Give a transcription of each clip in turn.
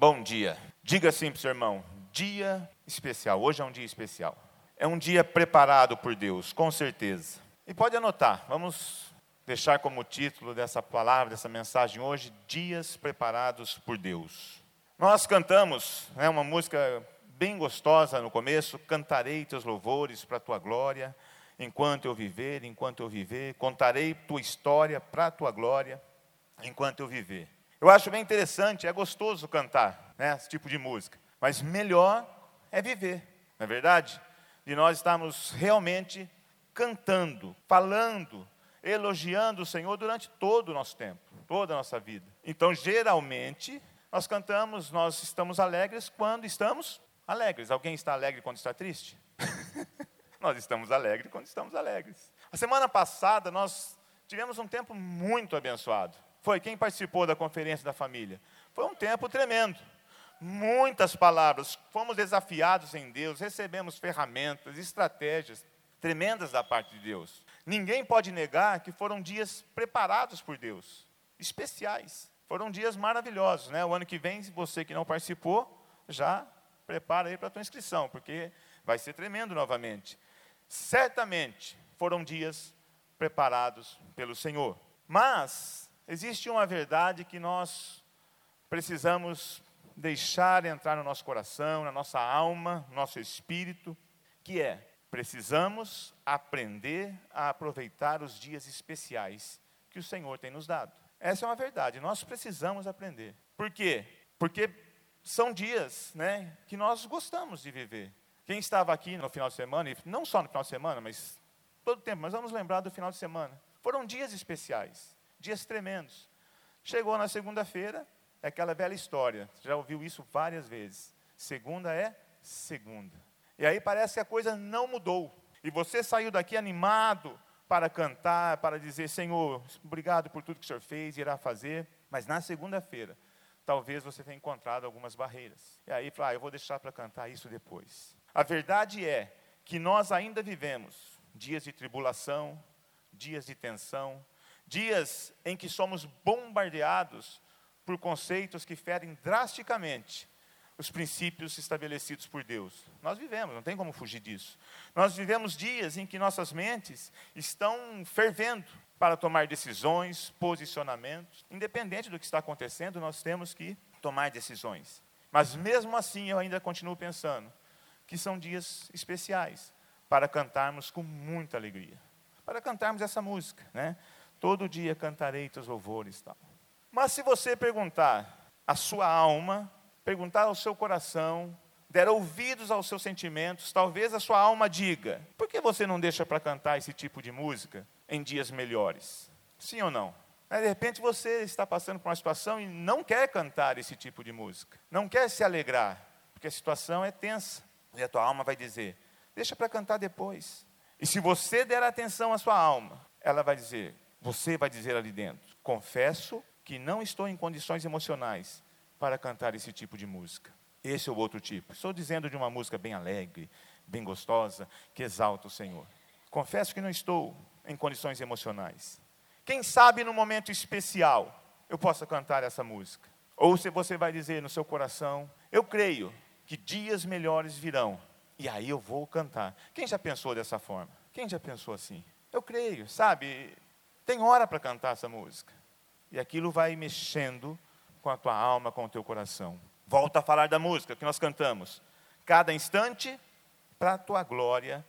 Bom dia. Diga assim para o seu irmão: dia especial. Hoje é um dia especial. É um dia preparado por Deus, com certeza. E pode anotar, vamos deixar como título dessa palavra, dessa mensagem hoje: Dias preparados por Deus. Nós cantamos né, uma música bem gostosa no começo: Cantarei teus louvores para a tua glória, enquanto eu viver, enquanto eu viver, contarei tua história para a tua glória, enquanto eu viver. Eu acho bem interessante, é gostoso cantar né, esse tipo de música, mas melhor é viver, não é verdade? De nós estarmos realmente cantando, falando, elogiando o Senhor durante todo o nosso tempo, toda a nossa vida. Então, geralmente, nós cantamos, nós estamos alegres quando estamos alegres. Alguém está alegre quando está triste? nós estamos alegres quando estamos alegres. A semana passada, nós tivemos um tempo muito abençoado. Foi quem participou da conferência da família. Foi um tempo tremendo. Muitas palavras, fomos desafiados em Deus, recebemos ferramentas, estratégias tremendas da parte de Deus. Ninguém pode negar que foram dias preparados por Deus, especiais. Foram dias maravilhosos, né? O ano que vem, você que não participou, já prepara aí para a tua inscrição, porque vai ser tremendo novamente. Certamente foram dias preparados pelo Senhor. Mas Existe uma verdade que nós precisamos deixar entrar no nosso coração, na nossa alma, no nosso espírito, que é: precisamos aprender a aproveitar os dias especiais que o Senhor tem nos dado. Essa é uma verdade, nós precisamos aprender. Por quê? Porque são dias né, que nós gostamos de viver. Quem estava aqui no final de semana, e não só no final de semana, mas todo o tempo, mas vamos lembrar do final de semana. Foram dias especiais dias tremendos. Chegou na segunda-feira, é aquela velha história, já ouviu isso várias vezes. Segunda é segunda. E aí parece que a coisa não mudou. E você saiu daqui animado para cantar, para dizer: Senhor, obrigado por tudo que o Senhor fez e irá fazer. Mas na segunda-feira, talvez você tenha encontrado algumas barreiras. E aí, fala, ah, eu vou deixar para cantar isso depois. A verdade é que nós ainda vivemos dias de tribulação, dias de tensão, dias em que somos bombardeados por conceitos que ferem drasticamente os princípios estabelecidos por Deus. Nós vivemos, não tem como fugir disso. Nós vivemos dias em que nossas mentes estão fervendo para tomar decisões, posicionamentos. Independente do que está acontecendo, nós temos que tomar decisões. Mas mesmo assim, eu ainda continuo pensando que são dias especiais para cantarmos com muita alegria. Para cantarmos essa música, né? Todo dia cantarei teus louvores. Tal. Mas se você perguntar à sua alma, perguntar ao seu coração, der ouvidos aos seus sentimentos, talvez a sua alma diga: por que você não deixa para cantar esse tipo de música em dias melhores? Sim ou não? De repente você está passando por uma situação e não quer cantar esse tipo de música, não quer se alegrar, porque a situação é tensa. E a tua alma vai dizer: deixa para cantar depois. E se você der atenção à sua alma, ela vai dizer: você vai dizer ali dentro: confesso que não estou em condições emocionais para cantar esse tipo de música. Esse é o outro tipo. Estou dizendo de uma música bem alegre, bem gostosa, que exalta o Senhor. Confesso que não estou em condições emocionais. Quem sabe no momento especial eu possa cantar essa música. Ou se você vai dizer no seu coração, eu creio que dias melhores virão, e aí eu vou cantar. Quem já pensou dessa forma? Quem já pensou assim? Eu creio, sabe? Tem hora para cantar essa música. E aquilo vai mexendo com a tua alma, com o teu coração. Volta a falar da música que nós cantamos. Cada instante, para a tua glória,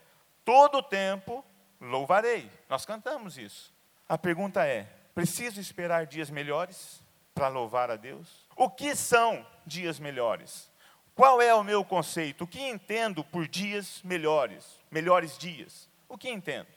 todo o tempo louvarei. Nós cantamos isso. A pergunta é: preciso esperar dias melhores para louvar a Deus? O que são dias melhores? Qual é o meu conceito? O que entendo por dias melhores? Melhores dias? O que entendo?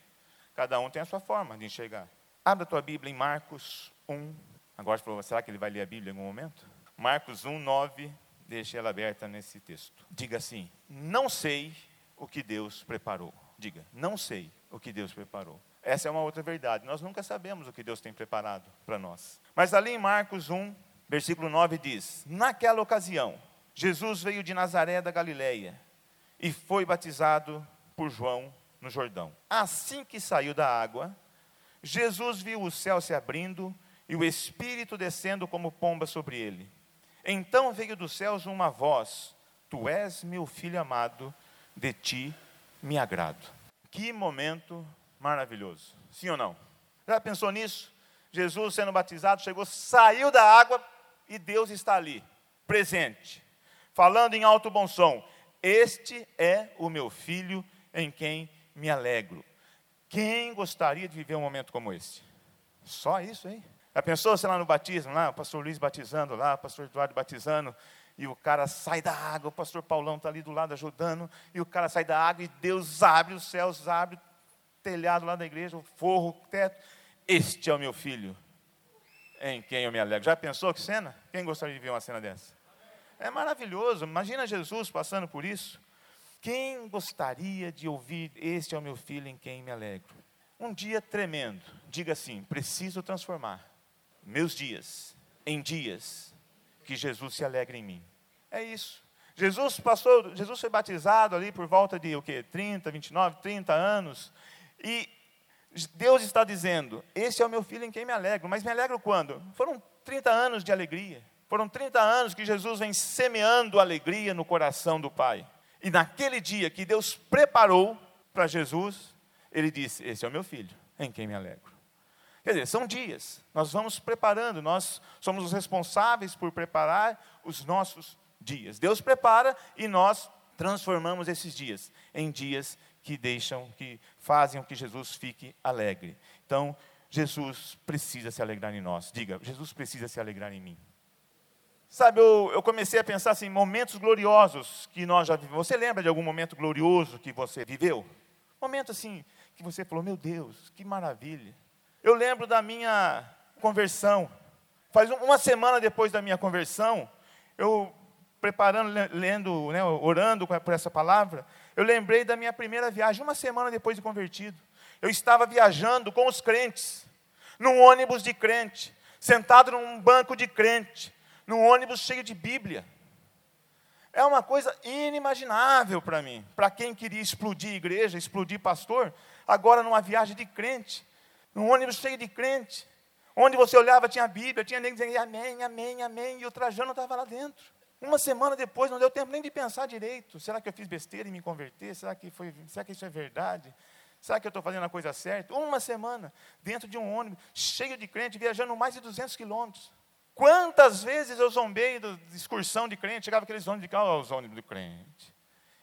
Cada um tem a sua forma de enxergar. Abra a tua Bíblia em Marcos 1. Agora será que ele vai ler a Bíblia em algum momento? Marcos 1, 9. Deixe ela aberta nesse texto. Diga assim: Não sei o que Deus preparou. Diga, não sei o que Deus preparou. Essa é uma outra verdade. Nós nunca sabemos o que Deus tem preparado para nós. Mas ali em Marcos 1, versículo 9 diz: Naquela ocasião, Jesus veio de Nazaré da Galileia e foi batizado por João no Jordão. Assim que saiu da água, Jesus viu o céu se abrindo e o Espírito descendo como pomba sobre ele. Então veio dos céus uma voz: Tu és meu filho amado, de ti me agrado. Que momento maravilhoso. Sim ou não? Já pensou nisso? Jesus sendo batizado, chegou, saiu da água e Deus está ali, presente, falando em alto bom som: Este é o meu filho em quem me alegro. Quem gostaria de viver um momento como esse? Só isso, hein? Já pensou, sei lá, no batismo, lá, o pastor Luiz batizando lá, o pastor Eduardo batizando, e o cara sai da água, o pastor Paulão está ali do lado ajudando, e o cara sai da água e Deus abre os céus, abre o telhado lá da igreja, o forro, o teto. Este é o meu filho, em quem eu me alegro. Já pensou que cena? Quem gostaria de ver uma cena dessa? É maravilhoso. Imagina Jesus passando por isso. Quem gostaria de ouvir este é o meu filho em quem me alegro? Um dia tremendo. Diga assim: preciso transformar meus dias em dias que Jesus se alegre em mim. É isso. Jesus passou, Jesus foi batizado ali por volta de o quê? 30, 29, 30 anos. E Deus está dizendo: Esse é o meu filho em quem me alegro. Mas me alegro quando? Foram 30 anos de alegria. Foram 30 anos que Jesus vem semeando alegria no coração do Pai. E naquele dia que Deus preparou para Jesus, ele disse: Esse é o meu filho em quem me alegro. Quer dizer, são dias, nós vamos preparando, nós somos os responsáveis por preparar os nossos dias. Deus prepara e nós transformamos esses dias em dias que deixam, que fazem com que Jesus fique alegre. Então, Jesus precisa se alegrar em nós. Diga, Jesus precisa se alegrar em mim. Sabe, eu, eu comecei a pensar assim, momentos gloriosos que nós já vivemos. Você lembra de algum momento glorioso que você viveu? Momento assim, que você falou, meu Deus, que maravilha. Eu lembro da minha conversão. Faz uma semana depois da minha conversão, eu preparando, lendo, né, orando por essa palavra, eu lembrei da minha primeira viagem, uma semana depois de convertido. Eu estava viajando com os crentes, num ônibus de crente, sentado num banco de crente, num ônibus cheio de Bíblia. É uma coisa inimaginável para mim. Para quem queria explodir igreja, explodir pastor, agora numa viagem de crente num ônibus cheio de crente, onde você olhava tinha Bíblia, tinha nem dizendo amém, amém, amém, e o Trajano estava lá dentro. Uma semana depois, não deu tempo nem de pensar direito. Será que eu fiz besteira em me converter? Será que, foi, será que isso é verdade? Será que eu estou fazendo a coisa certa? Uma semana, dentro de um ônibus, cheio de crente, viajando mais de 200 quilômetros. Quantas vezes eu zombei da excursão de crente, chegava aqueles ônibus de carro, os ônibus do crente.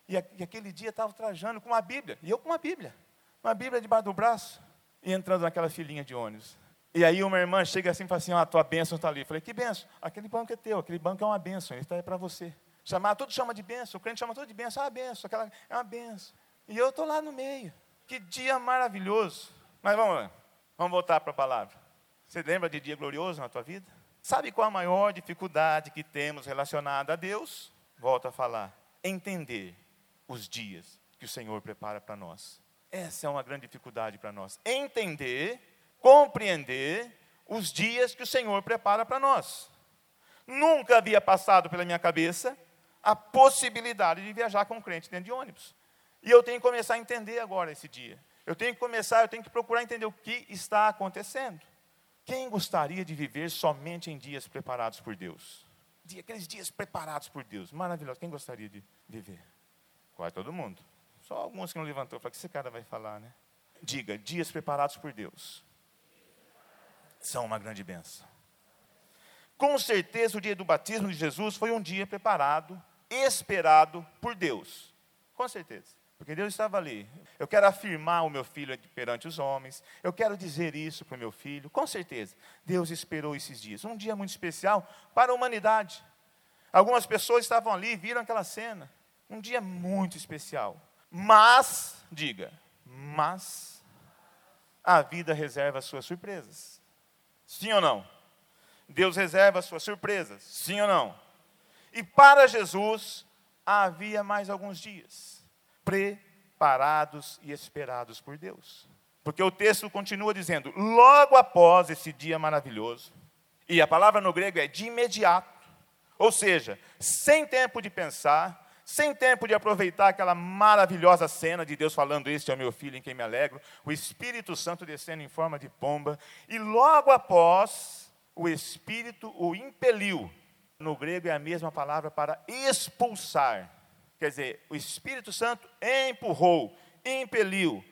E, e aquele dia estava trajando com uma Bíblia, e eu com uma Bíblia, uma Bíblia debaixo do braço e entrando naquela filinha de ônibus. E aí uma irmã chega assim e fala assim, ah, a tua bênção está ali. Eu falei, que bênção? Aquele banco é teu, aquele banco é uma bênção, ele está aí para você. Chamar, tudo chama de bênção, o crente chama tudo de bênção, ah, bênção, aquela é uma bênção. E eu estou lá no meio. Que dia maravilhoso. Mas vamos lá, vamos voltar para a palavra. Você lembra de dia glorioso na tua vida? Sabe qual a maior dificuldade que temos relacionada a Deus? Volto a falar. Entender os dias que o Senhor prepara para nós. Essa é uma grande dificuldade para nós. Entender, compreender os dias que o Senhor prepara para nós. Nunca havia passado pela minha cabeça a possibilidade de viajar com um crente dentro de ônibus. E eu tenho que começar a entender agora esse dia. Eu tenho que começar, eu tenho que procurar entender o que está acontecendo. Quem gostaria de viver somente em dias preparados por Deus? Aqueles dias preparados por Deus, maravilhoso. Quem gostaria de viver? Quase todo mundo. Só alguns que não levantou. Falei, o que esse cara vai falar, né? Diga, dias preparados por Deus são uma grande benção. Com certeza, o dia do batismo de Jesus foi um dia preparado, esperado por Deus. Com certeza. Porque Deus estava ali. Eu quero afirmar o meu filho perante os homens. Eu quero dizer isso para o meu filho. Com certeza. Deus esperou esses dias. Um dia muito especial para a humanidade. Algumas pessoas estavam ali, viram aquela cena. Um dia muito especial. Mas, diga, mas a vida reserva suas surpresas. Sim ou não? Deus reserva suas surpresas. Sim ou não? E para Jesus havia mais alguns dias preparados e esperados por Deus. Porque o texto continua dizendo: logo após esse dia maravilhoso, e a palavra no grego é de imediato, ou seja, sem tempo de pensar, sem tempo de aproveitar aquela maravilhosa cena de Deus falando: Este é o meu filho em quem me alegro, o Espírito Santo descendo em forma de pomba, e logo após, o Espírito o impeliu no grego é a mesma palavra para expulsar. Quer dizer, o Espírito Santo empurrou, impeliu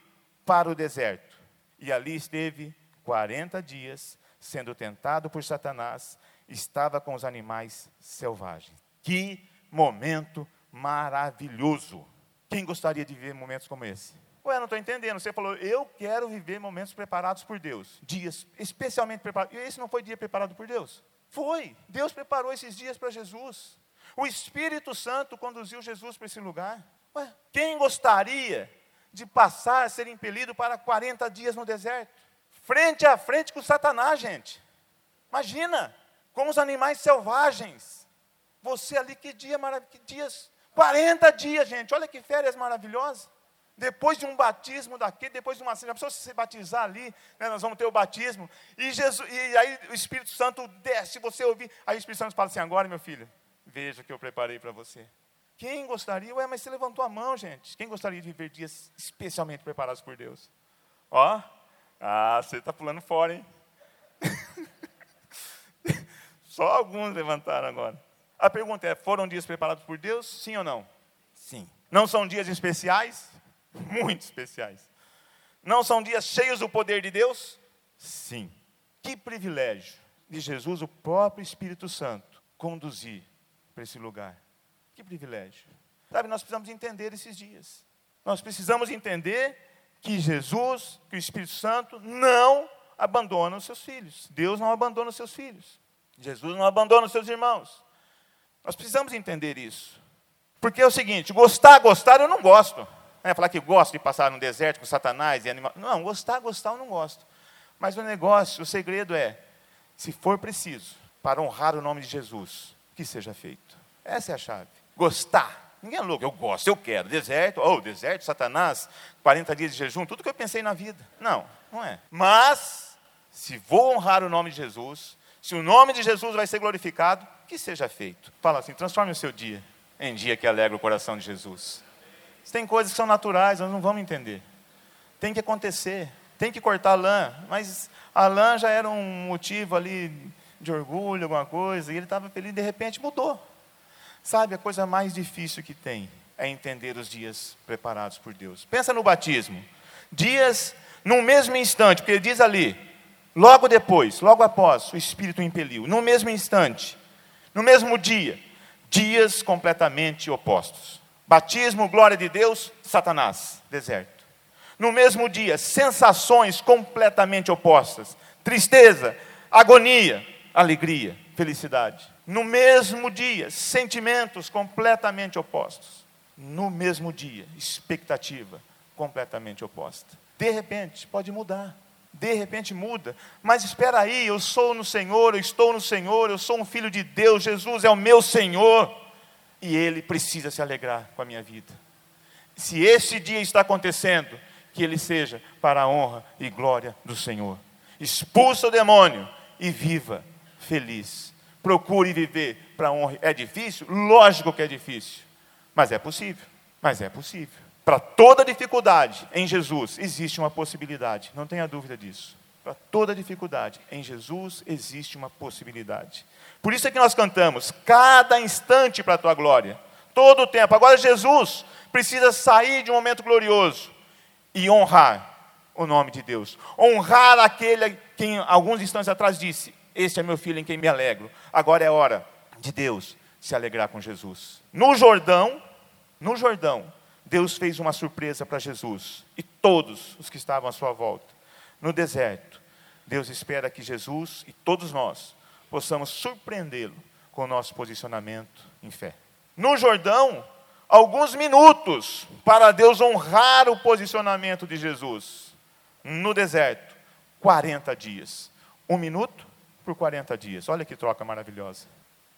para o deserto. E ali esteve 40 dias, sendo tentado por Satanás, estava com os animais selvagens. Que momento maravilhoso! Quem gostaria de viver momentos como esse? Ué, não estou entendendo. Você falou, eu quero viver momentos preparados por Deus. Dias especialmente preparados. E esse não foi dia preparado por Deus? Foi. Deus preparou esses dias para Jesus. O Espírito Santo conduziu Jesus para esse lugar. Ué, quem gostaria de passar a ser impelido para 40 dias no deserto? Frente a frente com Satanás, gente. Imagina, como os animais selvagens. Você ali, que dia maravilhoso, que dias. 40 dias, gente. Olha que férias maravilhosas depois de um batismo daqui, depois de uma já precisou se batizar ali, né, nós vamos ter o batismo, e, Jesus, e aí o Espírito Santo desce, você ouvir, aí o Espírito Santo fala assim, agora meu filho, veja o que eu preparei para você. Quem gostaria? Ué, mas você levantou a mão, gente. Quem gostaria de viver dias especialmente preparados por Deus? Ó, ah, você está pulando fora, hein? Só alguns levantaram agora. A pergunta é: foram dias preparados por Deus? Sim ou não? Sim. Não são dias especiais? muito especiais. Não são dias cheios do poder de Deus? Sim. Que privilégio de Jesus, o próprio Espírito Santo, conduzir para esse lugar. Que privilégio. Sabe, nós precisamos entender esses dias. Nós precisamos entender que Jesus, que o Espírito Santo, não abandona os seus filhos. Deus não abandona os seus filhos. Jesus não abandona os seus irmãos. Nós precisamos entender isso. Porque é o seguinte: gostar, gostar, eu não gosto. É, falar que gosto de passar no deserto com Satanás e animais. Não, gostar, gostar eu não gosto. Mas o negócio, o segredo é, se for preciso, para honrar o nome de Jesus, que seja feito. Essa é a chave. Gostar. Ninguém é louco, eu gosto, eu quero. Deserto, ou oh, deserto, Satanás, 40 dias de jejum, tudo que eu pensei na vida. Não, não é. Mas, se vou honrar o nome de Jesus, se o nome de Jesus vai ser glorificado, que seja feito. Fala assim, transforme o seu dia em dia que alegra o coração de Jesus. Tem coisas que são naturais, nós não vamos entender. Tem que acontecer, tem que cortar a lã, mas a lã já era um motivo ali de orgulho, alguma coisa, e ele estava feliz, de repente mudou. Sabe, a coisa mais difícil que tem é entender os dias preparados por Deus. Pensa no batismo. Dias no mesmo instante, porque ele diz ali, logo depois, logo após, o Espírito impeliu, no mesmo instante, no mesmo dia, dias completamente opostos. Batismo, glória de Deus, Satanás, deserto. No mesmo dia, sensações completamente opostas: tristeza, agonia, alegria, felicidade. No mesmo dia, sentimentos completamente opostos. No mesmo dia, expectativa completamente oposta. De repente, pode mudar. De repente muda, mas espera aí, eu sou no Senhor, eu estou no Senhor, eu sou um filho de Deus, Jesus é o meu Senhor e ele precisa se alegrar com a minha vida. Se esse dia está acontecendo, que ele seja para a honra e glória do Senhor. Expulsa o demônio e viva feliz. Procure viver para honra. É difícil? Lógico que é difícil, mas é possível. Mas é possível. Para toda dificuldade em Jesus existe uma possibilidade, não tenha dúvida disso. Para toda dificuldade em Jesus existe uma possibilidade. Por isso é que nós cantamos, cada instante para a tua glória, todo o tempo. Agora Jesus precisa sair de um momento glorioso e honrar o nome de Deus. Honrar aquele que alguns instantes atrás disse: Este é meu filho em quem me alegro. Agora é hora de Deus se alegrar com Jesus. No Jordão, no Jordão, Deus fez uma surpresa para Jesus e todos os que estavam à sua volta. No deserto, Deus espera que Jesus e todos nós possamos surpreendê-lo com o nosso posicionamento em fé. No Jordão, alguns minutos para Deus honrar o posicionamento de Jesus. No deserto, 40 dias. Um minuto por 40 dias. Olha que troca maravilhosa.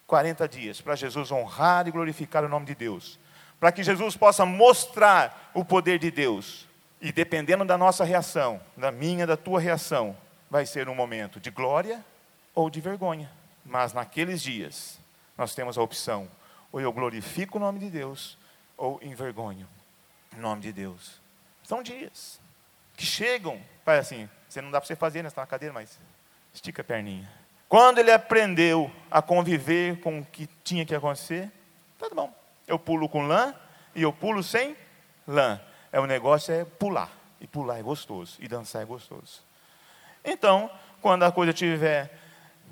40 dias para Jesus honrar e glorificar o nome de Deus. Para que Jesus possa mostrar o poder de Deus. E dependendo da nossa reação, da minha, da tua reação, vai ser um momento de glória ou de vergonha. Mas naqueles dias, nós temos a opção: ou eu glorifico o nome de Deus, ou envergonho o nome de Deus. São dias que chegam, pai, assim, você não dá para você fazer, né? Você está na cadeira, mas estica a perninha. Quando ele aprendeu a conviver com o que tinha que acontecer, tá bom. Eu pulo com lã e eu pulo sem lã. É o negócio é pular. E pular é gostoso. E dançar é gostoso. Então, quando a coisa estiver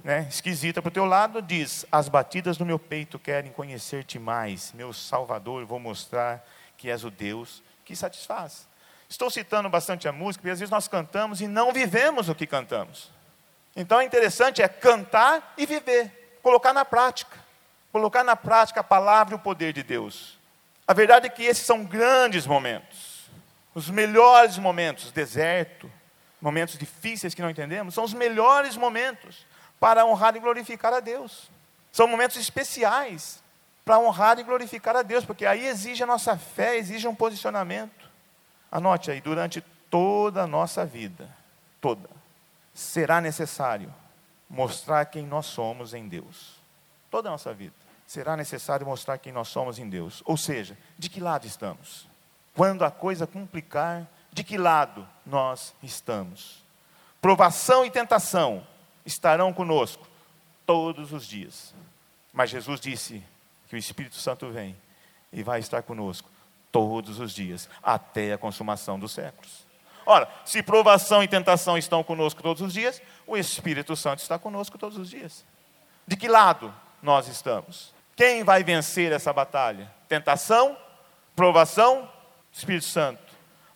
né, esquisita para o teu lado, diz: As batidas do meu peito querem conhecer-te mais, meu Salvador, vou mostrar que és o Deus que satisfaz. Estou citando bastante a música, porque às vezes nós cantamos e não vivemos o que cantamos. Então é interessante é cantar e viver, colocar na prática, colocar na prática a palavra e o poder de Deus. A verdade é que esses são grandes momentos, os melhores momentos, deserto, momentos difíceis que não entendemos, são os melhores momentos para honrar e glorificar a Deus. São momentos especiais para honrar e glorificar a Deus, porque aí exige a nossa fé, exige um posicionamento. Anote aí, durante toda a nossa vida, toda, será necessário mostrar quem nós somos em Deus. Toda a nossa vida. Será necessário mostrar quem nós somos em Deus. Ou seja, de que lado estamos? Quando a coisa complicar, de que lado nós estamos? Provação e tentação estarão conosco todos os dias. Mas Jesus disse que o Espírito Santo vem e vai estar conosco todos os dias, até a consumação dos séculos. Ora, se provação e tentação estão conosco todos os dias, o Espírito Santo está conosco todos os dias. De que lado nós estamos? Quem vai vencer essa batalha? Tentação? Provação? Espírito Santo.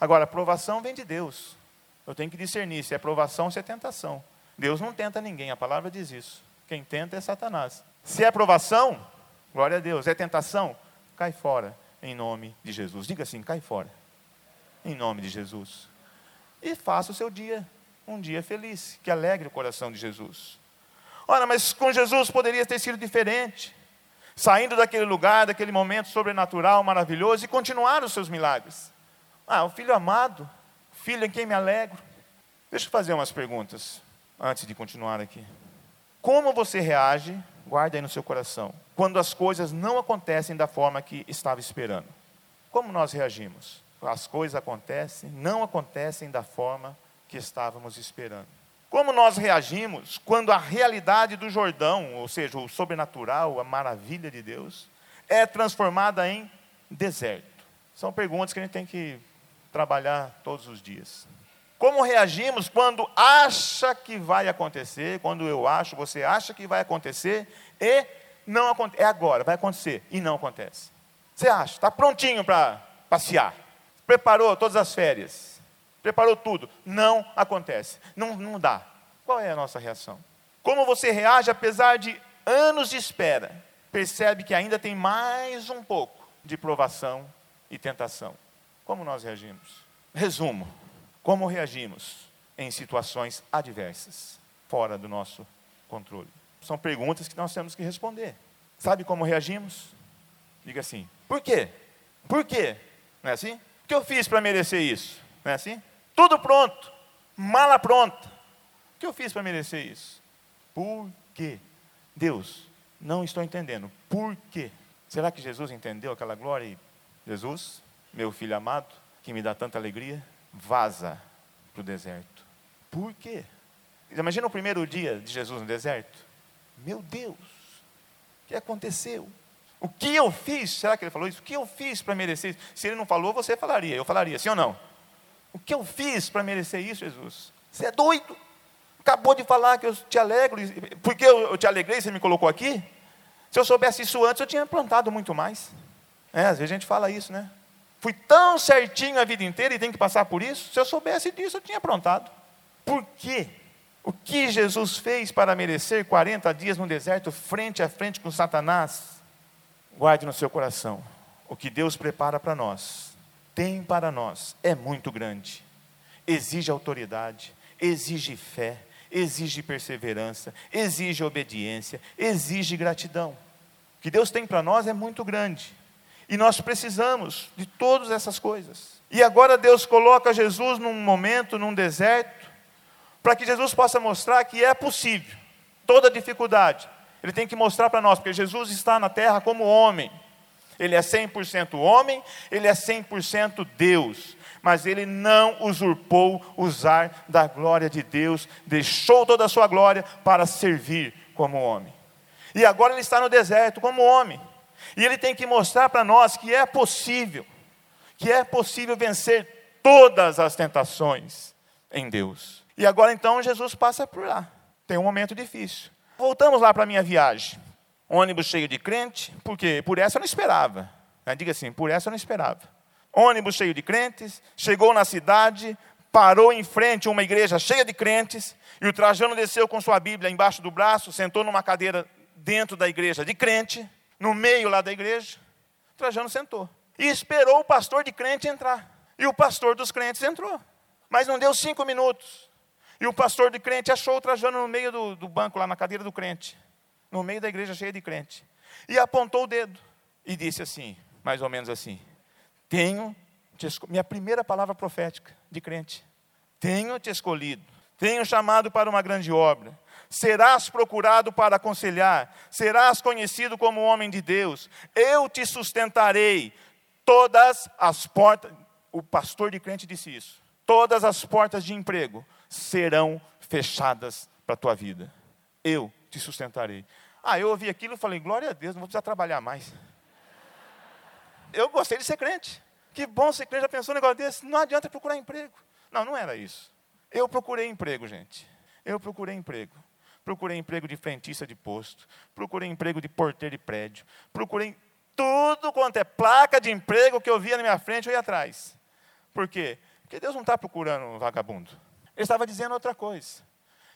Agora, provação vem de Deus. Eu tenho que discernir se é provação ou se é tentação. Deus não tenta ninguém, a palavra diz isso. Quem tenta é Satanás. Se é provação, glória a Deus. É tentação, cai fora em nome de Jesus. Diga assim: cai fora, em nome de Jesus. E faça o seu dia um dia feliz, que alegre o coração de Jesus. Ora, mas com Jesus poderia ter sido diferente. Saindo daquele lugar, daquele momento sobrenatural, maravilhoso, e continuar os seus milagres. Ah, o filho amado, filho em quem me alegro. Deixa eu fazer umas perguntas antes de continuar aqui. Como você reage guarde aí no seu coração, quando as coisas não acontecem da forma que estava esperando. Como nós reagimos? As coisas acontecem, não acontecem da forma que estávamos esperando. Como nós reagimos quando a realidade do Jordão, ou seja, o sobrenatural, a maravilha de Deus, é transformada em deserto? São perguntas que a gente tem que trabalhar todos os dias. Como reagimos quando acha que vai acontecer, quando eu acho, você acha que vai acontecer e não acontece. É agora, vai acontecer e não acontece. Você acha, está prontinho para passear, preparou todas as férias, preparou tudo, não acontece, não, não dá. Qual é a nossa reação? Como você reage apesar de anos de espera? Percebe que ainda tem mais um pouco de provação e tentação. Como nós reagimos? Resumo: como reagimos em situações adversas, fora do nosso controle? São perguntas que nós temos que responder. Sabe como reagimos? Diga assim: por quê? Por quê? Não é assim? O que eu fiz para merecer isso? Não é assim? Tudo pronto, mala pronta. O que eu fiz para merecer isso? Por quê? Deus, não estou entendendo. Por quê? Será que Jesus entendeu aquela glória e Jesus, meu filho amado, que me dá tanta alegria? vaza para o deserto. Por quê? Imagina o primeiro dia de Jesus no deserto. Meu Deus, o que aconteceu? O que eu fiz? Será que ele falou isso? O que eu fiz para merecer isso? Se ele não falou, você falaria. Eu falaria, sim ou não? O que eu fiz para merecer isso, Jesus? Você é doido? Acabou de falar que eu te alegro. Por que eu te alegrei? Você me colocou aqui? Se eu soubesse isso antes, eu tinha plantado muito mais. É, às vezes a gente fala isso, né? Fui tão certinho a vida inteira e tenho que passar por isso? Se eu soubesse disso, eu tinha aprontado. Por quê? O que Jesus fez para merecer 40 dias no deserto, frente a frente com Satanás? Guarde no seu coração. O que Deus prepara para nós, tem para nós, é muito grande. Exige autoridade, exige fé, exige perseverança, exige obediência, exige gratidão. O que Deus tem para nós é muito grande. E nós precisamos de todas essas coisas. E agora Deus coloca Jesus num momento, num deserto, para que Jesus possa mostrar que é possível. Toda dificuldade, Ele tem que mostrar para nós, porque Jesus está na terra como homem. Ele é 100% homem, ele é 100% Deus, mas ele não usurpou usar da glória de Deus, deixou toda a sua glória para servir como homem. E agora ele está no deserto como homem. E ele tem que mostrar para nós que é possível, que é possível vencer todas as tentações em Deus. E agora então Jesus passa por lá. Tem um momento difícil. Voltamos lá para a minha viagem. Ônibus cheio de crente, porque por essa eu não esperava. Né, diga assim, por essa eu não esperava. Ônibus cheio de crentes, chegou na cidade, parou em frente a uma igreja cheia de crentes, e o Trajano desceu com sua Bíblia embaixo do braço, sentou numa cadeira dentro da igreja de crente, no meio lá da igreja. O Trajano sentou. E esperou o pastor de crente entrar. E o pastor dos crentes entrou. Mas não deu cinco minutos. E o pastor de crente achou o Trajano no meio do, do banco, lá na cadeira do crente. No meio da igreja cheia de crente. E apontou o dedo. E disse assim, mais ou menos assim: Tenho, minha primeira palavra profética de crente. Tenho te escolhido, tenho chamado para uma grande obra serás procurado para aconselhar, serás conhecido como homem de Deus, eu te sustentarei, todas as portas, o pastor de crente disse isso, todas as portas de emprego serão fechadas para a tua vida, eu te sustentarei. Ah, eu ouvi aquilo e falei, glória a Deus, não vou precisar trabalhar mais. Eu gostei de ser crente. Que bom ser crente, já pensou um negócio desse? Não adianta procurar emprego. Não, não era isso. Eu procurei emprego, gente. Eu procurei emprego procurei emprego de frentista de posto, procurei emprego de porteiro de prédio, procurei tudo quanto é placa de emprego que eu via na minha frente, eu ia atrás. Por quê? Porque Deus não está procurando um vagabundo. Ele estava dizendo outra coisa.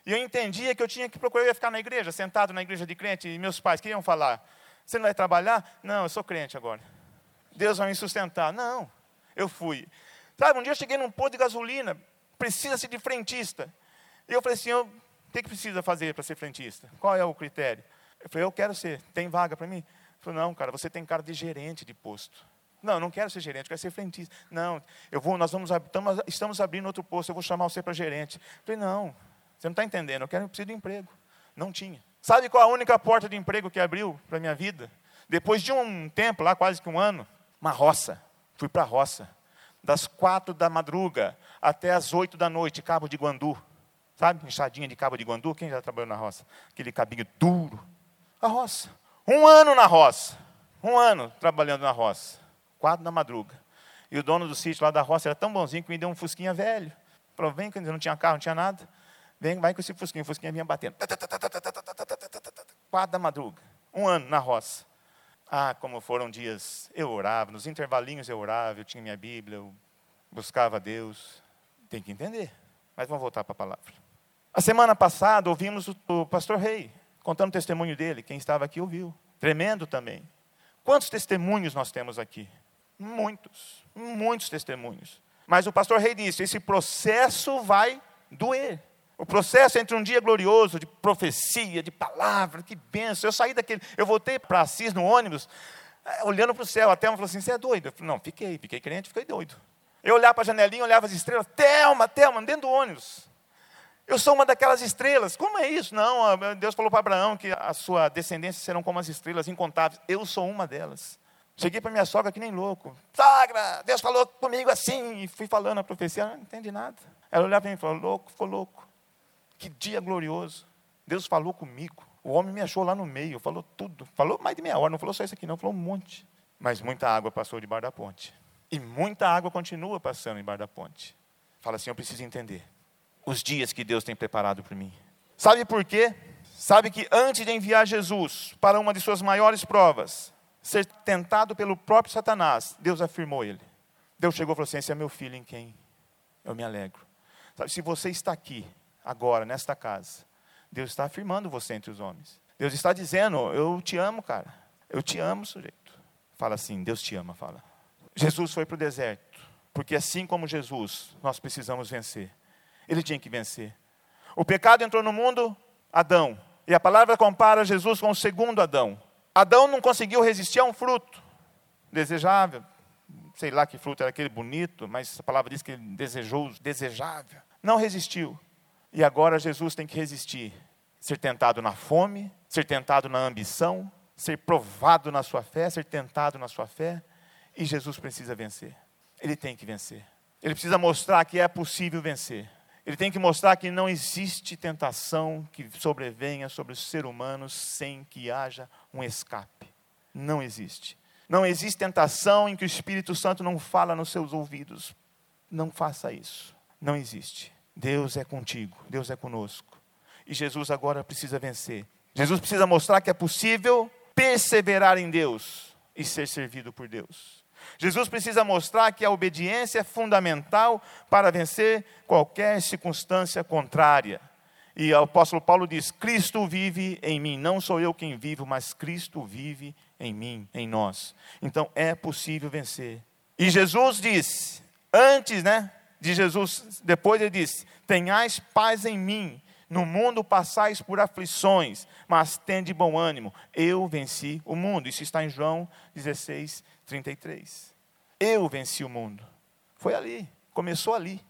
E eu entendia que eu tinha que procurar, eu ia ficar na igreja, sentado na igreja de crente, e meus pais queriam falar: Você não vai trabalhar? Não, eu sou crente agora. Deus vai me sustentar. Não, eu fui. Sabe, um dia eu cheguei num posto de gasolina, precisa-se de frentista. E eu falei assim: eu o que, que precisa fazer para ser frentista? Qual é o critério? Eu falei, eu quero ser. Tem vaga para mim? Ele falou, não, cara, você tem cara de gerente de posto. Não, não quero ser gerente, quero ser frentista. Não, eu vou, nós vamos, estamos, estamos abrindo outro posto, eu vou chamar você para gerente. Eu falei, não, você não está entendendo, eu quero eu preciso de emprego. Não tinha. Sabe qual a única porta de emprego que abriu para a minha vida? Depois de um tempo, lá quase que um ano, uma roça. Fui para a roça. Das quatro da madruga até as oito da noite, Cabo de Guandu. Sabe, enxadinha de cabo de guandu, quem já trabalhou na roça? Aquele cabinho duro. A roça. Um ano na roça. Um ano trabalhando na roça. Quatro da madruga. E o dono do sítio lá da roça era tão bonzinho que me deu um fusquinha velho. Falou, vem, que não tinha carro, não tinha nada. Vem, vai com esse fusquinha. O fusquinha vinha batendo. Quatro da madruga. Um ano na roça. Ah, como foram dias. Eu orava, nos intervalinhos eu orava, eu tinha minha Bíblia, eu buscava Deus. Tem que entender. Mas vamos voltar para a palavra. A semana passada ouvimos o pastor Rei contando o testemunho dele. Quem estava aqui ouviu. Tremendo também. Quantos testemunhos nós temos aqui? Muitos, muitos testemunhos. Mas o pastor Rei disse: esse processo vai doer. O processo entre um dia glorioso de profecia, de palavra, que benção. Eu saí daquele, eu voltei para Assis no ônibus, eh, olhando para o céu. A Thelma falou assim: Você é doido? Eu falei: Não, fiquei, fiquei crente, fiquei doido. Eu olhava para a janelinha, olhava as estrelas, Thelma, Thelma, dentro do ônibus. Eu sou uma daquelas estrelas. Como é isso? Não, Deus falou para Abraão que a sua descendência serão como as estrelas incontáveis. Eu sou uma delas. Cheguei para minha sogra que nem louco. Sogra, Deus falou comigo assim. E fui falando a profecia, não entendi nada. Ela olhava para mim e falou, louco, ficou louco. Que dia glorioso. Deus falou comigo. O homem me achou lá no meio, falou tudo. Falou mais de meia hora, não falou só isso aqui não, falou um monte. Mas muita água passou debaixo da ponte. E muita água continua passando embaixo da ponte. Fala assim, eu preciso entender os dias que Deus tem preparado para mim. Sabe por quê? Sabe que antes de enviar Jesus para uma de suas maiores provas, ser tentado pelo próprio Satanás, Deus afirmou ele. Deus chegou e falou assim: Esse é meu filho em quem eu me alegro. Sabe, se você está aqui, agora, nesta casa, Deus está afirmando você entre os homens. Deus está dizendo: Eu te amo, cara. Eu te amo, sujeito. Fala assim: Deus te ama, fala. Jesus foi para o deserto, porque assim como Jesus, nós precisamos vencer. Ele tinha que vencer. O pecado entrou no mundo, Adão. E a palavra compara Jesus com o segundo Adão. Adão não conseguiu resistir a um fruto desejável. Sei lá que fruto era aquele bonito, mas a palavra diz que ele desejou, desejável. Não resistiu. E agora Jesus tem que resistir. Ser tentado na fome, ser tentado na ambição, ser provado na sua fé, ser tentado na sua fé. E Jesus precisa vencer. Ele tem que vencer. Ele precisa mostrar que é possível vencer. Ele tem que mostrar que não existe tentação que sobrevenha sobre o ser humano sem que haja um escape. Não existe. Não existe tentação em que o Espírito Santo não fala nos seus ouvidos. Não faça isso. Não existe. Deus é contigo, Deus é conosco. E Jesus agora precisa vencer. Jesus precisa mostrar que é possível perseverar em Deus e ser servido por Deus. Jesus precisa mostrar que a obediência é fundamental para vencer qualquer circunstância contrária. E o apóstolo Paulo diz: Cristo vive em mim, não sou eu quem vivo, mas Cristo vive em mim, em nós. Então é possível vencer. E Jesus diz, antes, né, de Jesus, depois ele diz: Tenhais paz em mim, no mundo passais por aflições, mas tende bom ânimo. Eu venci o mundo. Isso está em João 16, 33. Eu venci o mundo. Foi ali. Começou ali.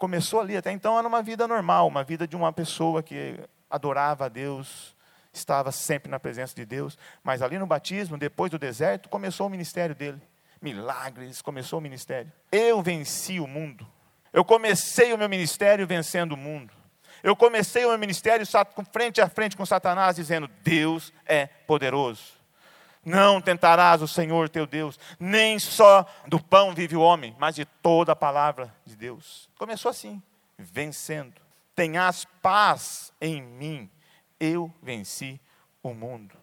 Começou ali. Até então era uma vida normal, uma vida de uma pessoa que adorava a Deus, estava sempre na presença de Deus. Mas ali no batismo, depois do deserto, começou o ministério dele. Milagres, começou o ministério. Eu venci o mundo. Eu comecei o meu ministério vencendo o mundo. Eu comecei o meu ministério frente a frente com Satanás, dizendo: Deus é poderoso. Não tentarás o Senhor teu Deus, nem só do pão vive o homem, mas de toda a palavra de Deus. Começou assim, vencendo. Tenhas paz em mim, eu venci o mundo.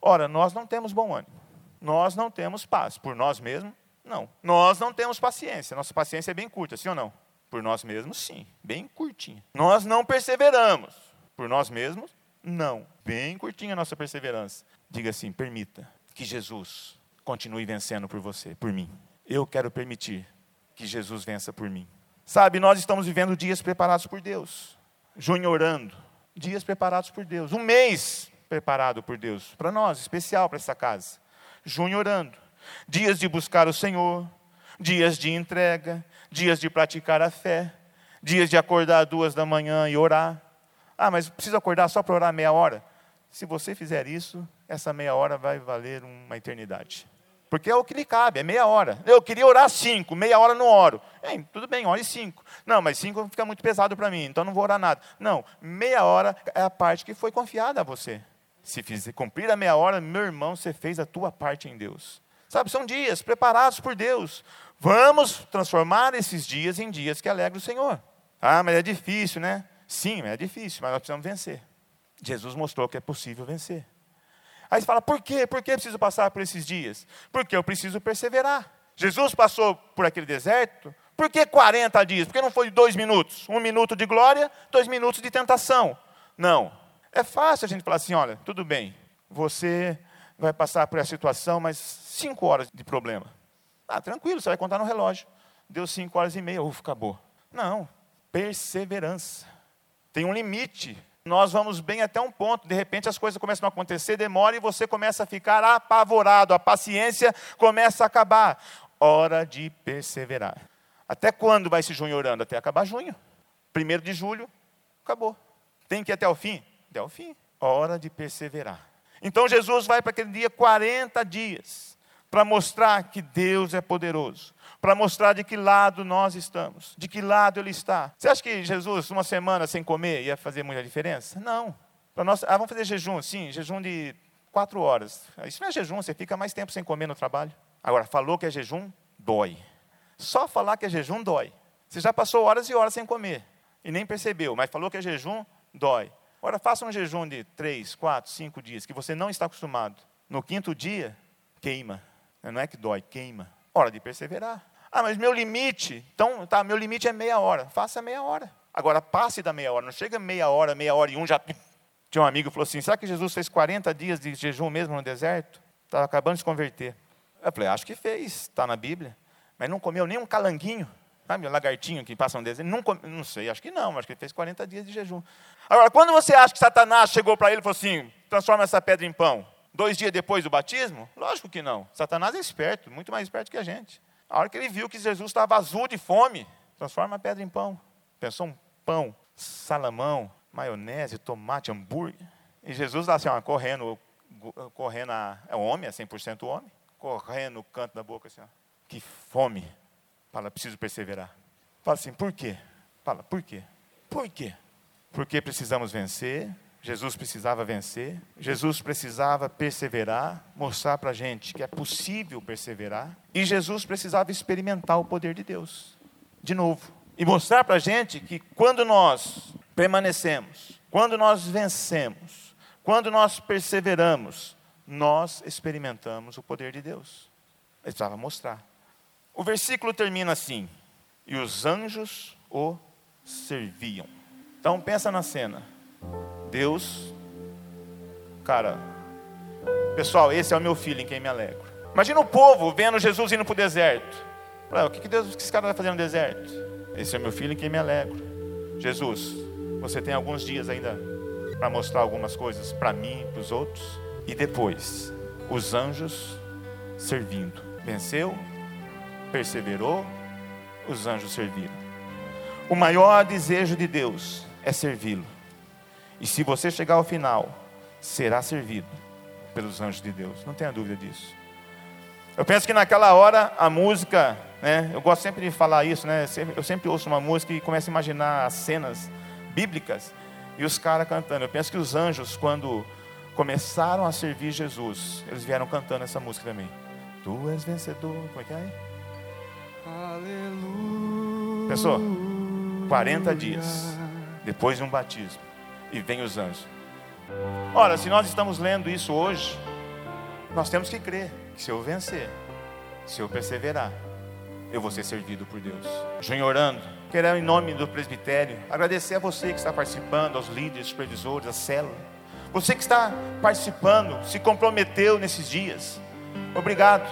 Ora, nós não temos bom ânimo, nós não temos paz, por nós mesmos, não. Nós não temos paciência, nossa paciência é bem curta, sim ou não? Por nós mesmos, sim, bem curtinha. Nós não perseveramos. Por nós mesmos, não. Bem curtinha a nossa perseverança. Diga assim: permita que Jesus continue vencendo por você, por mim. Eu quero permitir que Jesus vença por mim. Sabe, nós estamos vivendo dias preparados por Deus. Junho orando. Dias preparados por Deus. Um mês preparado por Deus. Para nós, especial para essa casa. Junho orando. Dias de buscar o Senhor. Dias de entrega dias de praticar a fé, dias de acordar duas da manhã e orar. Ah, mas preciso acordar só para orar meia hora? Se você fizer isso, essa meia hora vai valer uma eternidade. Porque é o que lhe cabe, é meia hora. Eu queria orar cinco, meia hora não oro. Tudo bem, ore cinco. Não, mas cinco fica muito pesado para mim, então não vou orar nada. Não, meia hora é a parte que foi confiada a você. Se fizer, cumprir a meia hora, meu irmão, você fez a tua parte em Deus. Sabe, são dias preparados por Deus. Vamos transformar esses dias em dias que alegram o Senhor. Ah, mas é difícil, né? Sim, é difícil, mas nós precisamos vencer. Jesus mostrou que é possível vencer. Aí você fala, por quê? Por que eu preciso passar por esses dias? Porque eu preciso perseverar. Jesus passou por aquele deserto, por que 40 dias? Porque não foi dois minutos? Um minuto de glória, dois minutos de tentação. Não. É fácil a gente falar assim: olha, tudo bem, você vai passar por essa situação, mas cinco horas de problema. Ah, tranquilo, você vai contar no relógio. Deu cinco horas e meia, ufa, acabou. Não, perseverança. Tem um limite. Nós vamos bem até um ponto, de repente as coisas começam a acontecer, demora e você começa a ficar apavorado, a paciência começa a acabar. Hora de perseverar. Até quando vai se junho orando? Até acabar junho. Primeiro de julho, acabou. Tem que ir até o fim? Até o fim. Hora de perseverar. Então Jesus vai para aquele dia 40 dias para mostrar que Deus é poderoso, para mostrar de que lado nós estamos, de que lado Ele está. Você acha que Jesus, uma semana sem comer, ia fazer muita diferença? Não. Para nós, ah, vamos fazer jejum, sim, jejum de quatro horas. Isso não é jejum, você fica mais tempo sem comer no trabalho. Agora, falou que é jejum, dói. Só falar que é jejum dói. Você já passou horas e horas sem comer e nem percebeu, mas falou que é jejum, dói. Agora, faça um jejum de três, quatro, cinco dias, que você não está acostumado. No quinto dia, queima. Não é que dói, queima. Hora de perseverar. Ah, mas meu limite, então, tá, meu limite é meia hora. Faça meia hora. Agora, passe da meia hora. Não chega meia hora, meia hora e um já. Tinha um amigo que falou assim: será que Jesus fez 40 dias de jejum mesmo no deserto? Estava acabando de se converter. Eu falei: acho que fez, está na Bíblia. Mas não comeu nem um calanguinho. Sabe, lagartinho que passa um deserto. Não, come, não sei, acho que não, acho que ele fez 40 dias de jejum. Agora, quando você acha que Satanás chegou para ele e falou assim: transforma essa pedra em pão, dois dias depois do batismo? Lógico que não. Satanás é esperto, muito mais esperto que a gente. A hora que ele viu que Jesus estava azul de fome, transforma a pedra em pão. Pensou um pão, salamão, maionese, tomate, hambúrguer. E Jesus está assim, ó, correndo, correndo, a, é homem, é 100% homem, correndo no canto da boca assim, ó. Que fome. Fala, preciso perseverar. Fala assim, por quê? Fala, por quê? Por quê? Porque precisamos vencer, Jesus precisava vencer, Jesus precisava perseverar, mostrar para a gente que é possível perseverar, e Jesus precisava experimentar o poder de Deus, de novo, e mostrar para a gente que quando nós permanecemos, quando nós vencemos, quando nós perseveramos, nós experimentamos o poder de Deus. Ele precisava mostrar. O versículo termina assim: e os anjos o serviam. Então pensa na cena. Deus, cara, pessoal, esse é o meu filho em quem me alegro. Imagina o povo vendo Jesus indo para o deserto. o que, Deus, o que esse cara vai fazer no deserto? Esse é o meu filho em quem me alegro. Jesus, você tem alguns dias ainda para mostrar algumas coisas para mim, para os outros. E depois, os anjos servindo. Venceu, perseverou, os anjos serviram. O maior desejo de Deus é servi-lo. E se você chegar ao final, será servido pelos anjos de Deus. Não tenha dúvida disso. Eu penso que naquela hora a música, né, eu gosto sempre de falar isso, né, eu sempre ouço uma música e começo a imaginar as cenas bíblicas e os caras cantando. Eu penso que os anjos, quando começaram a servir Jesus, eles vieram cantando essa música também. Tu és vencedor, como é que é? Aleluia. Pensou? 40 dias depois de um batismo e vem os anjos. Ora, se nós estamos lendo isso hoje, nós temos que crer que se eu vencer, se eu perseverar, eu vou ser servido por Deus. Junho orando, quero em nome do presbitério agradecer a você que está participando, aos líderes, supervisores, a célula. Você que está participando, se comprometeu nesses dias. Obrigado,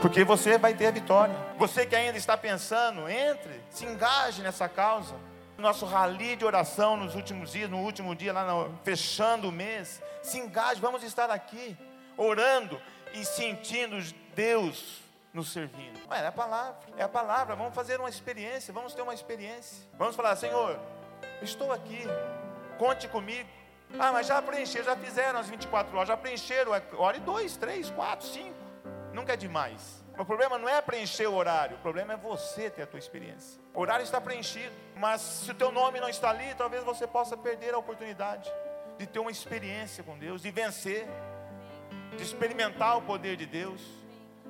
porque você vai ter a vitória. Você que ainda está pensando, entre, se engaje nessa causa nosso rally de oração nos últimos dias, no último dia, lá no, fechando o mês. Se engaje, vamos estar aqui, orando e sentindo Deus nos servindo. Ué, é a palavra, é a palavra. Vamos fazer uma experiência, vamos ter uma experiência. Vamos falar, Senhor, estou aqui, conte comigo. Ah, mas já preencheram, já fizeram as 24 horas, já preencheram, ore dois, três, quatro, cinco. Nunca é demais. O problema não é preencher o horário, o problema é você ter a tua experiência. O horário está preenchido, mas se o teu nome não está ali, talvez você possa perder a oportunidade de ter uma experiência com Deus, de vencer, de experimentar o poder de Deus.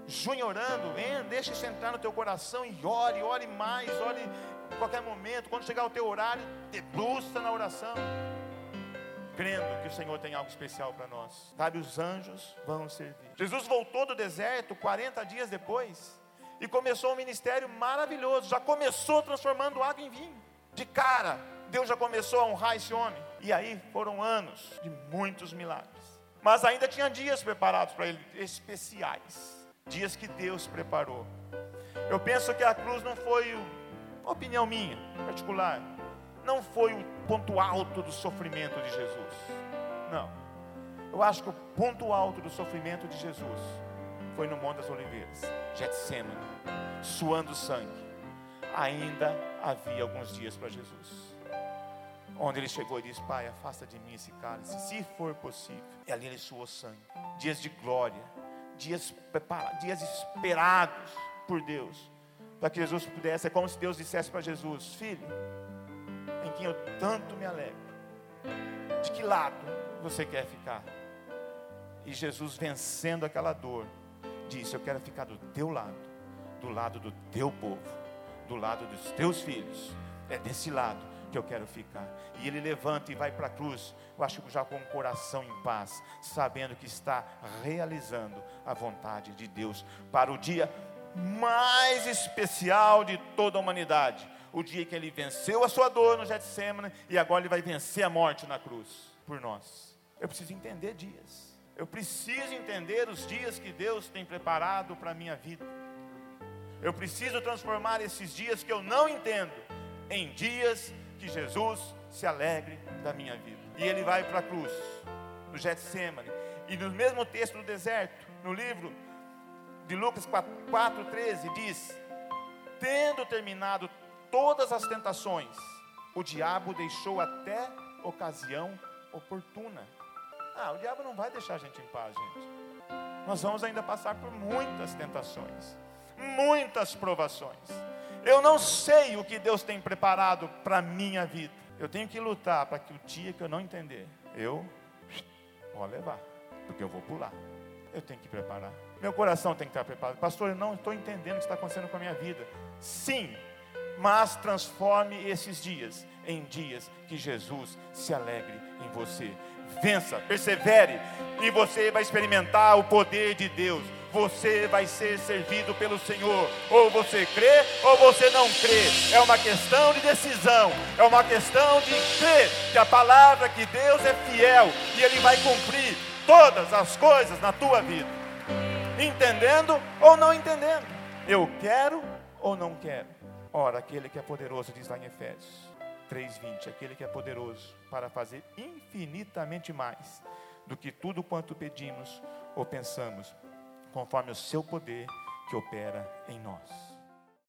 Junho orando, vem, deixa isso entrar no teu coração e ore, ore mais, ore em qualquer momento. Quando chegar o teu horário, debruça na oração crendo que o Senhor tem algo especial para nós. Sabe, os anjos vão servir. Jesus voltou do deserto 40 dias depois e começou um ministério maravilhoso. Já começou transformando água em vinho. De cara, Deus já começou a honrar esse homem. E aí foram anos de muitos milagres. Mas ainda tinha dias preparados para ele, especiais. Dias que Deus preparou. Eu penso que a cruz não foi, opinião minha, particular, não foi o ponto alto do sofrimento de Jesus. Não. Eu acho que o ponto alto do sofrimento de Jesus foi no Monte das Oliveiras, Getsemane, suando sangue. Ainda havia alguns dias para Jesus. Onde ele chegou e disse: Pai, afasta de mim esse cálice, se for possível. E ali ele suou sangue. Dias de glória, dias preparados, dias esperados por Deus, para que Jesus pudesse. É como se Deus dissesse para Jesus: Filho, quem eu tanto me alegro. De que lado você quer ficar? E Jesus, vencendo aquela dor, disse: Eu quero ficar do teu lado, do lado do teu povo, do lado dos teus filhos. É desse lado que eu quero ficar. E ele levanta e vai para a cruz, eu acho que já com o coração em paz, sabendo que está realizando a vontade de Deus para o dia mais especial de toda a humanidade, o dia que ele venceu a sua dor no Getsemane e agora ele vai vencer a morte na cruz por nós. Eu preciso entender dias. Eu preciso entender os dias que Deus tem preparado para a minha vida. Eu preciso transformar esses dias que eu não entendo em dias que Jesus se alegre da minha vida. E ele vai para a cruz, no Getsemane. E no mesmo texto do deserto, no livro de Lucas 4,13, diz: Tendo terminado todas as tentações, o diabo deixou até ocasião oportuna. Ah, o diabo não vai deixar a gente em paz, gente. Nós vamos ainda passar por muitas tentações, muitas provações. Eu não sei o que Deus tem preparado para a minha vida. Eu tenho que lutar para que o dia que eu não entender, eu vou levar, porque eu vou pular. Eu tenho que preparar. Meu coração tem que estar preparado. Pastor, eu não estou entendendo o que está acontecendo com a minha vida. Sim, mas transforme esses dias em dias que Jesus se alegre em você. Vença, persevere, e você vai experimentar o poder de Deus você vai ser servido pelo Senhor. Ou você crê, ou você não crê. É uma questão de decisão, é uma questão de crer que a palavra que Deus é fiel e Ele vai cumprir todas as coisas na tua vida, entendendo ou não entendendo. Eu quero ou não quero. Ora, aquele que é poderoso, diz lá em Efésios 3,20: aquele que é poderoso para fazer infinitamente mais do que tudo quanto pedimos ou pensamos conforme o seu poder que opera em nós.